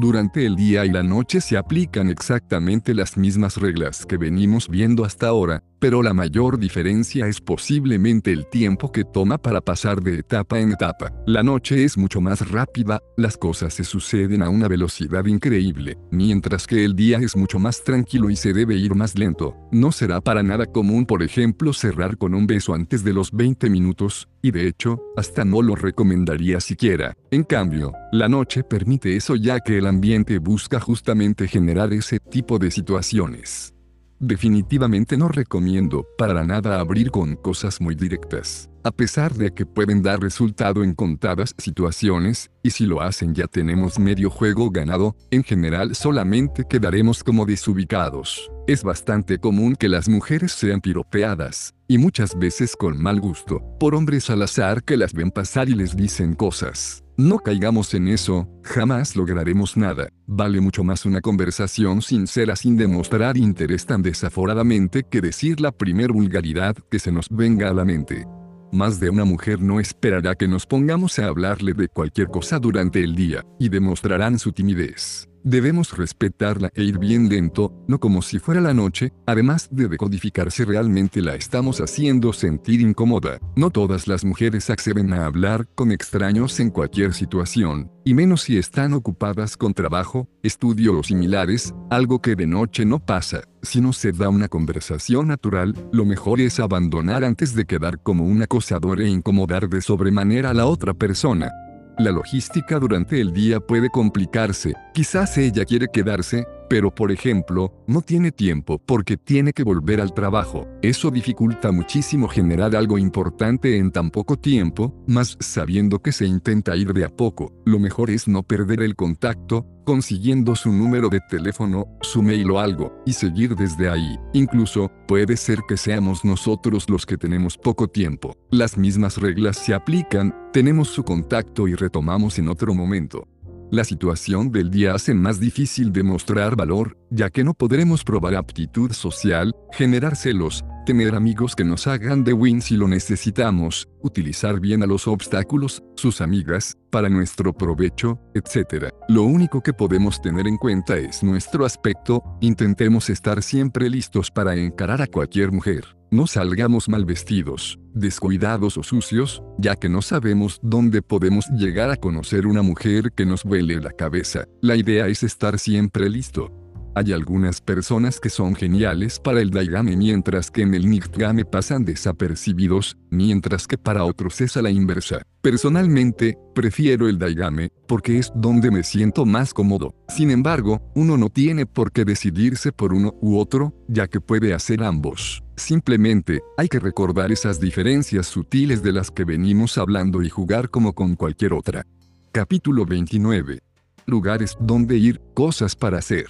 Durante el día y la noche se aplican exactamente las mismas reglas que venimos viendo hasta ahora, pero la mayor diferencia es posiblemente el tiempo que toma para pasar de etapa en etapa. La noche es mucho más rápida, las cosas se suceden a una velocidad increíble, mientras que el día es mucho más tranquilo y se debe ir más lento. No será para nada común, por ejemplo, cerrar con un beso antes de los 20 minutos, y de hecho, hasta no lo recomendaría siquiera. En cambio, la noche permite eso ya que el ambiente busca justamente generar ese tipo de situaciones. Definitivamente no recomiendo para nada abrir con cosas muy directas, a pesar de que pueden dar resultado en contadas situaciones, y si lo hacen ya tenemos medio juego ganado, en general solamente quedaremos como desubicados. Es bastante común que las mujeres sean piropeadas, y muchas veces con mal gusto, por hombres al azar que las ven pasar y les dicen cosas no caigamos en eso, jamás lograremos nada. Vale mucho más una conversación sincera sin demostrar interés tan desaforadamente que decir la primer vulgaridad que se nos venga a la mente. Más de una mujer no esperará que nos pongamos a hablarle de cualquier cosa durante el día, y demostrarán su timidez. Debemos respetarla e ir bien lento, no como si fuera la noche, además de decodificar si realmente la estamos haciendo sentir incómoda. No todas las mujeres acceden a hablar con extraños en cualquier situación, y menos si están ocupadas con trabajo, estudio o similares, algo que de noche no pasa. Si no se da una conversación natural, lo mejor es abandonar antes de quedar como un acosador e incomodar de sobremanera a la otra persona. La logística durante el día puede complicarse, quizás ella quiere quedarse, pero por ejemplo, no tiene tiempo porque tiene que volver al trabajo. Eso dificulta muchísimo generar algo importante en tan poco tiempo, más sabiendo que se intenta ir de a poco. Lo mejor es no perder el contacto, consiguiendo su número de teléfono, su mail o algo, y seguir desde ahí. Incluso, puede ser que seamos nosotros los que tenemos poco tiempo. Las mismas reglas se aplican, tenemos su contacto y retomamos en otro momento. La situación del día hace más difícil demostrar valor, ya que no podremos probar aptitud social, generar celos, tener amigos que nos hagan de win si lo necesitamos, utilizar bien a los obstáculos, sus amigas, para nuestro provecho, etc. Lo único que podemos tener en cuenta es nuestro aspecto, intentemos estar siempre listos para encarar a cualquier mujer. No salgamos mal vestidos, descuidados o sucios, ya que no sabemos dónde podemos llegar a conocer una mujer que nos vuele la cabeza. La idea es estar siempre listo. Hay algunas personas que son geniales para el daigame mientras que en el niktgame pasan desapercibidos, mientras que para otros es a la inversa. Personalmente, prefiero el daigame, porque es donde me siento más cómodo. Sin embargo, uno no tiene por qué decidirse por uno u otro, ya que puede hacer ambos. Simplemente, hay que recordar esas diferencias sutiles de las que venimos hablando y jugar como con cualquier otra. Capítulo 29. Lugares donde ir, cosas para hacer.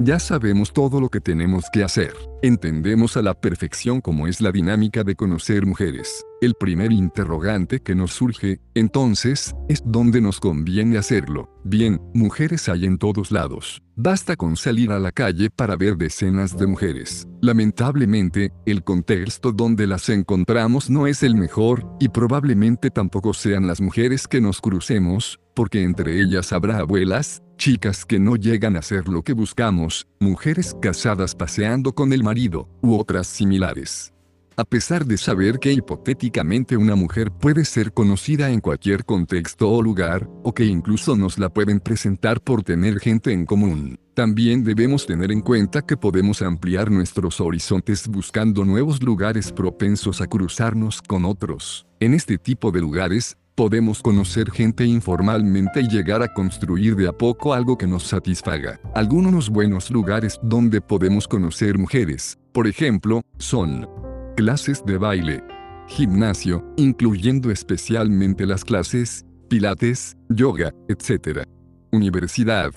Ya sabemos todo lo que tenemos que hacer. Entendemos a la perfección cómo es la dinámica de conocer mujeres. El primer interrogante que nos surge, entonces, es dónde nos conviene hacerlo. Bien, mujeres hay en todos lados. Basta con salir a la calle para ver decenas de mujeres. Lamentablemente, el contexto donde las encontramos no es el mejor, y probablemente tampoco sean las mujeres que nos crucemos, porque entre ellas habrá abuelas, chicas que no llegan a ser lo que buscamos, mujeres casadas paseando con el marido, u otras similares. A pesar de saber que hipotéticamente una mujer puede ser conocida en cualquier contexto o lugar, o que incluso nos la pueden presentar por tener gente en común, también debemos tener en cuenta que podemos ampliar nuestros horizontes buscando nuevos lugares propensos a cruzarnos con otros. En este tipo de lugares, podemos conocer gente informalmente y llegar a construir de a poco algo que nos satisfaga. Algunos buenos lugares donde podemos conocer mujeres, por ejemplo, son clases de baile, gimnasio, incluyendo especialmente las clases, pilates, yoga, etc. Universidad.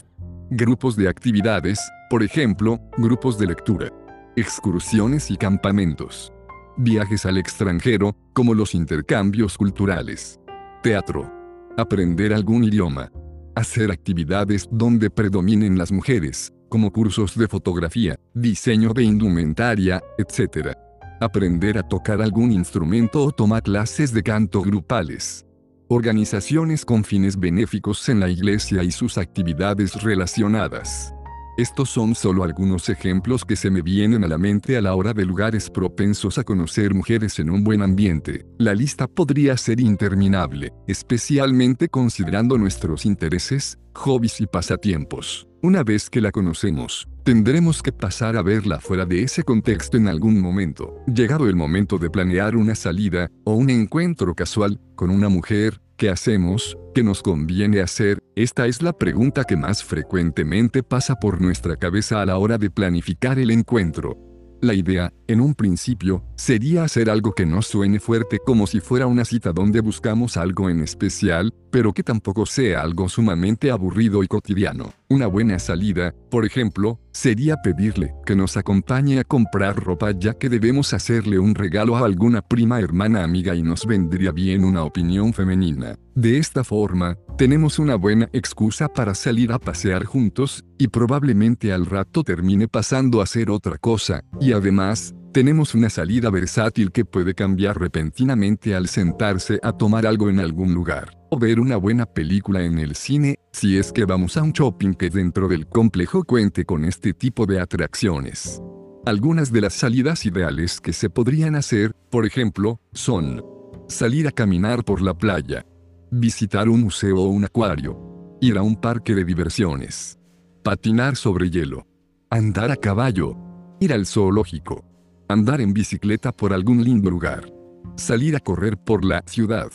Grupos de actividades, por ejemplo, grupos de lectura. Excursiones y campamentos. Viajes al extranjero, como los intercambios culturales. Teatro. Aprender algún idioma. Hacer actividades donde predominen las mujeres, como cursos de fotografía, diseño de indumentaria, etc. Aprender a tocar algún instrumento o tomar clases de canto grupales. Organizaciones con fines benéficos en la iglesia y sus actividades relacionadas. Estos son solo algunos ejemplos que se me vienen a la mente a la hora de lugares propensos a conocer mujeres en un buen ambiente. La lista podría ser interminable, especialmente considerando nuestros intereses, hobbies y pasatiempos. Una vez que la conocemos, tendremos que pasar a verla fuera de ese contexto en algún momento. Llegado el momento de planear una salida, o un encuentro casual, con una mujer, ¿qué hacemos? ¿Qué nos conviene hacer? Esta es la pregunta que más frecuentemente pasa por nuestra cabeza a la hora de planificar el encuentro. La idea, en un principio, sería hacer algo que no suene fuerte como si fuera una cita donde buscamos algo en especial, pero que tampoco sea algo sumamente aburrido y cotidiano. Una buena salida, por ejemplo, sería pedirle que nos acompañe a comprar ropa ya que debemos hacerle un regalo a alguna prima hermana amiga y nos vendría bien una opinión femenina. De esta forma, tenemos una buena excusa para salir a pasear juntos, y probablemente al rato termine pasando a hacer otra cosa, y además, tenemos una salida versátil que puede cambiar repentinamente al sentarse a tomar algo en algún lugar, o ver una buena película en el cine, si es que vamos a un shopping que dentro del complejo cuente con este tipo de atracciones. Algunas de las salidas ideales que se podrían hacer, por ejemplo, son salir a caminar por la playa, visitar un museo o un acuario, ir a un parque de diversiones, patinar sobre hielo, andar a caballo, ir al zoológico, andar en bicicleta por algún lindo lugar, salir a correr por la ciudad,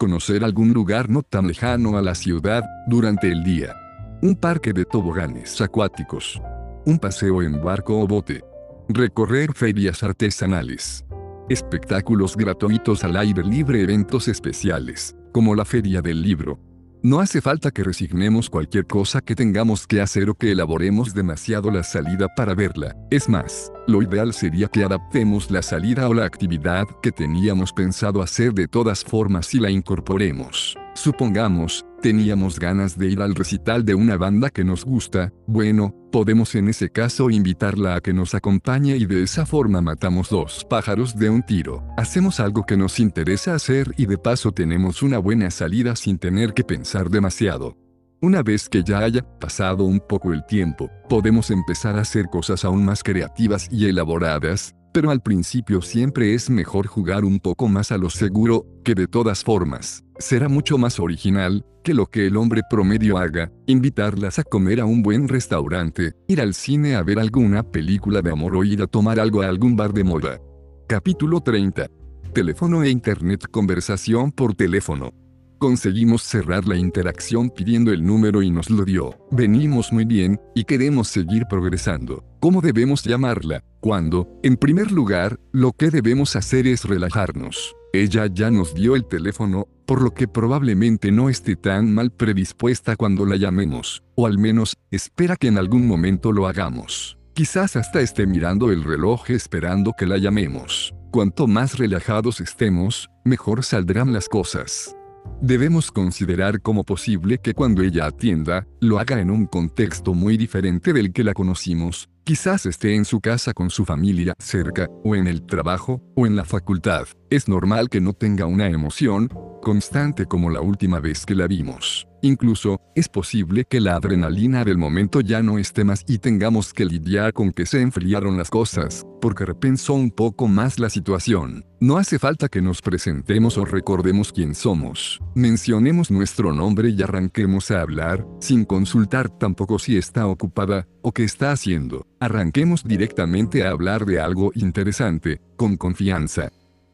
conocer algún lugar no tan lejano a la ciudad durante el día, un parque de toboganes acuáticos, un paseo en barco o bote, recorrer ferias artesanales, espectáculos gratuitos al aire libre, eventos especiales, como la feria del libro, no hace falta que resignemos cualquier cosa que tengamos que hacer o que elaboremos demasiado la salida para verla. Es más, lo ideal sería que adaptemos la salida o la actividad que teníamos pensado hacer de todas formas y la incorporemos. Supongamos Teníamos ganas de ir al recital de una banda que nos gusta, bueno, podemos en ese caso invitarla a que nos acompañe y de esa forma matamos dos pájaros de un tiro. Hacemos algo que nos interesa hacer y de paso tenemos una buena salida sin tener que pensar demasiado. Una vez que ya haya pasado un poco el tiempo, podemos empezar a hacer cosas aún más creativas y elaboradas, pero al principio siempre es mejor jugar un poco más a lo seguro, que de todas formas, será mucho más original, que lo que el hombre promedio haga, invitarlas a comer a un buen restaurante, ir al cine a ver alguna película de amor o ir a tomar algo a algún bar de moda. Capítulo 30. Teléfono e Internet Conversación por teléfono. Conseguimos cerrar la interacción pidiendo el número y nos lo dio. Venimos muy bien, y queremos seguir progresando. ¿Cómo debemos llamarla? Cuando, en primer lugar, lo que debemos hacer es relajarnos. Ella ya nos dio el teléfono, por lo que probablemente no esté tan mal predispuesta cuando la llamemos, o al menos, espera que en algún momento lo hagamos. Quizás hasta esté mirando el reloj esperando que la llamemos. Cuanto más relajados estemos, mejor saldrán las cosas. Debemos considerar como posible que cuando ella atienda, lo haga en un contexto muy diferente del que la conocimos, quizás esté en su casa con su familia cerca, o en el trabajo, o en la facultad. Es normal que no tenga una emoción constante como la última vez que la vimos. Incluso, es posible que la adrenalina del momento ya no esté más y tengamos que lidiar con que se enfriaron las cosas, porque repensó un poco más la situación. No hace falta que nos presentemos o recordemos quién somos. Mencionemos nuestro nombre y arranquemos a hablar, sin consultar tampoco si está ocupada, o qué está haciendo. Arranquemos directamente a hablar de algo interesante, con confianza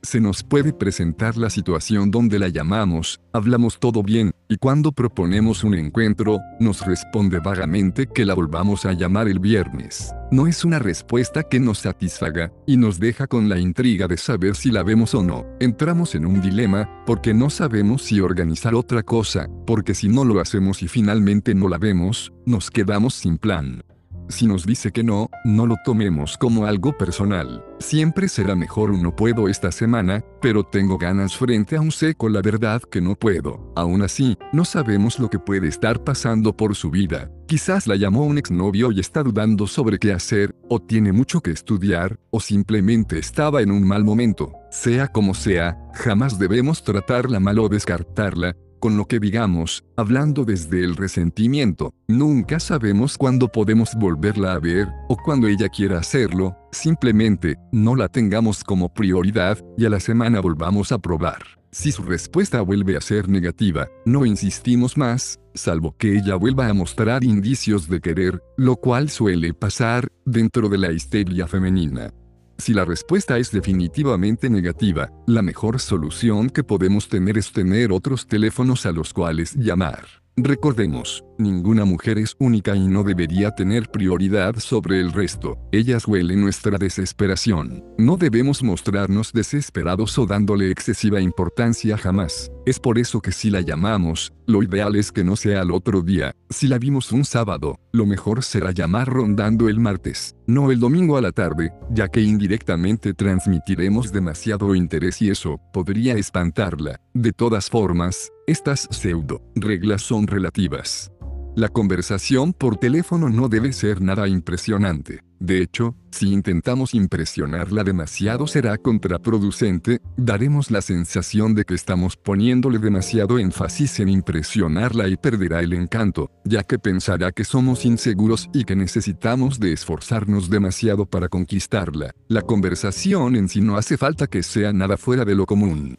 se nos puede presentar la situación donde la llamamos, hablamos todo bien, y cuando proponemos un encuentro, nos responde vagamente que la volvamos a llamar el viernes. No es una respuesta que nos satisfaga, y nos deja con la intriga de saber si la vemos o no. Entramos en un dilema, porque no sabemos si organizar otra cosa, porque si no lo hacemos y finalmente no la vemos, nos quedamos sin plan. Si nos dice que no, no lo tomemos como algo personal. Siempre será mejor un no puedo esta semana, pero tengo ganas frente a un seco la verdad que no puedo. Aún así, no sabemos lo que puede estar pasando por su vida. Quizás la llamó un exnovio y está dudando sobre qué hacer, o tiene mucho que estudiar, o simplemente estaba en un mal momento. Sea como sea, jamás debemos tratarla mal o descartarla, con lo que digamos, hablando desde el resentimiento. Nunca sabemos cuándo podemos volverla a ver, o cuando ella quiera hacerlo, simplemente, no la tengamos como prioridad, y a la semana volvamos a probar. Si su respuesta vuelve a ser negativa, no insistimos más, salvo que ella vuelva a mostrar indicios de querer, lo cual suele pasar, dentro de la histeria femenina. Si la respuesta es definitivamente negativa, la mejor solución que podemos tener es tener otros teléfonos a los cuales llamar. Recordemos, ninguna mujer es única y no debería tener prioridad sobre el resto. Ellas huelen nuestra desesperación. No debemos mostrarnos desesperados o dándole excesiva importancia jamás. Es por eso que si la llamamos, lo ideal es que no sea al otro día. Si la vimos un sábado, lo mejor será llamar rondando el martes, no el domingo a la tarde, ya que indirectamente transmitiremos demasiado interés y eso podría espantarla. De todas formas, estas pseudo reglas son relativas. La conversación por teléfono no debe ser nada impresionante. De hecho, si intentamos impresionarla demasiado será contraproducente, daremos la sensación de que estamos poniéndole demasiado énfasis en impresionarla y perderá el encanto, ya que pensará que somos inseguros y que necesitamos de esforzarnos demasiado para conquistarla. La conversación en sí no hace falta que sea nada fuera de lo común.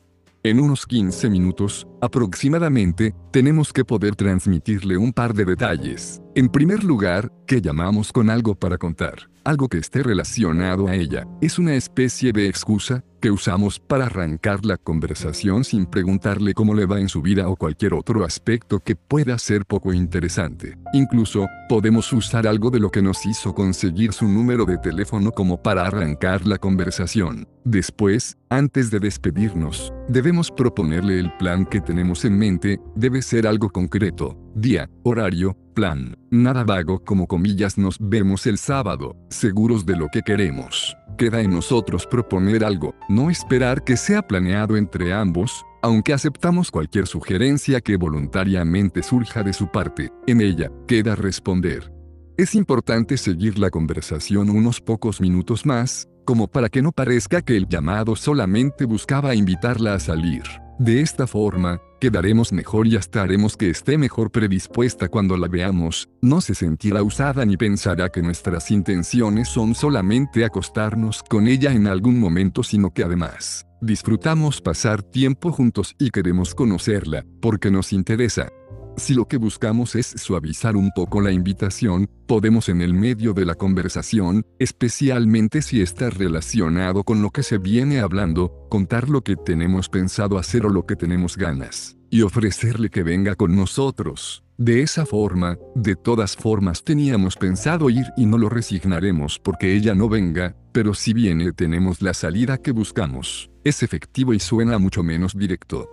En unos 15 minutos, aproximadamente, tenemos que poder transmitirle un par de detalles. En primer lugar, que llamamos con algo para contar, algo que esté relacionado a ella. Es una especie de excusa que usamos para arrancar la conversación sin preguntarle cómo le va en su vida o cualquier otro aspecto que pueda ser poco interesante. Incluso, podemos usar algo de lo que nos hizo conseguir su número de teléfono como para arrancar la conversación. Después, antes de despedirnos, debemos proponerle el plan que tenemos en mente, debe ser algo concreto, día, horario, plan, nada vago como comillas nos vemos el sábado, seguros de lo que queremos. Queda en nosotros proponer algo, no esperar que sea planeado entre ambos, aunque aceptamos cualquier sugerencia que voluntariamente surja de su parte, en ella queda responder. Es importante seguir la conversación unos pocos minutos más, como para que no parezca que el llamado solamente buscaba invitarla a salir. De esta forma, quedaremos mejor y hasta haremos que esté mejor predispuesta cuando la veamos, no se sentirá usada ni pensará que nuestras intenciones son solamente acostarnos con ella en algún momento, sino que además, disfrutamos pasar tiempo juntos y queremos conocerla, porque nos interesa. Si lo que buscamos es suavizar un poco la invitación, podemos en el medio de la conversación, especialmente si está relacionado con lo que se viene hablando, contar lo que tenemos pensado hacer o lo que tenemos ganas, y ofrecerle que venga con nosotros. De esa forma, de todas formas teníamos pensado ir y no lo resignaremos porque ella no venga, pero si viene tenemos la salida que buscamos. Es efectivo y suena mucho menos directo.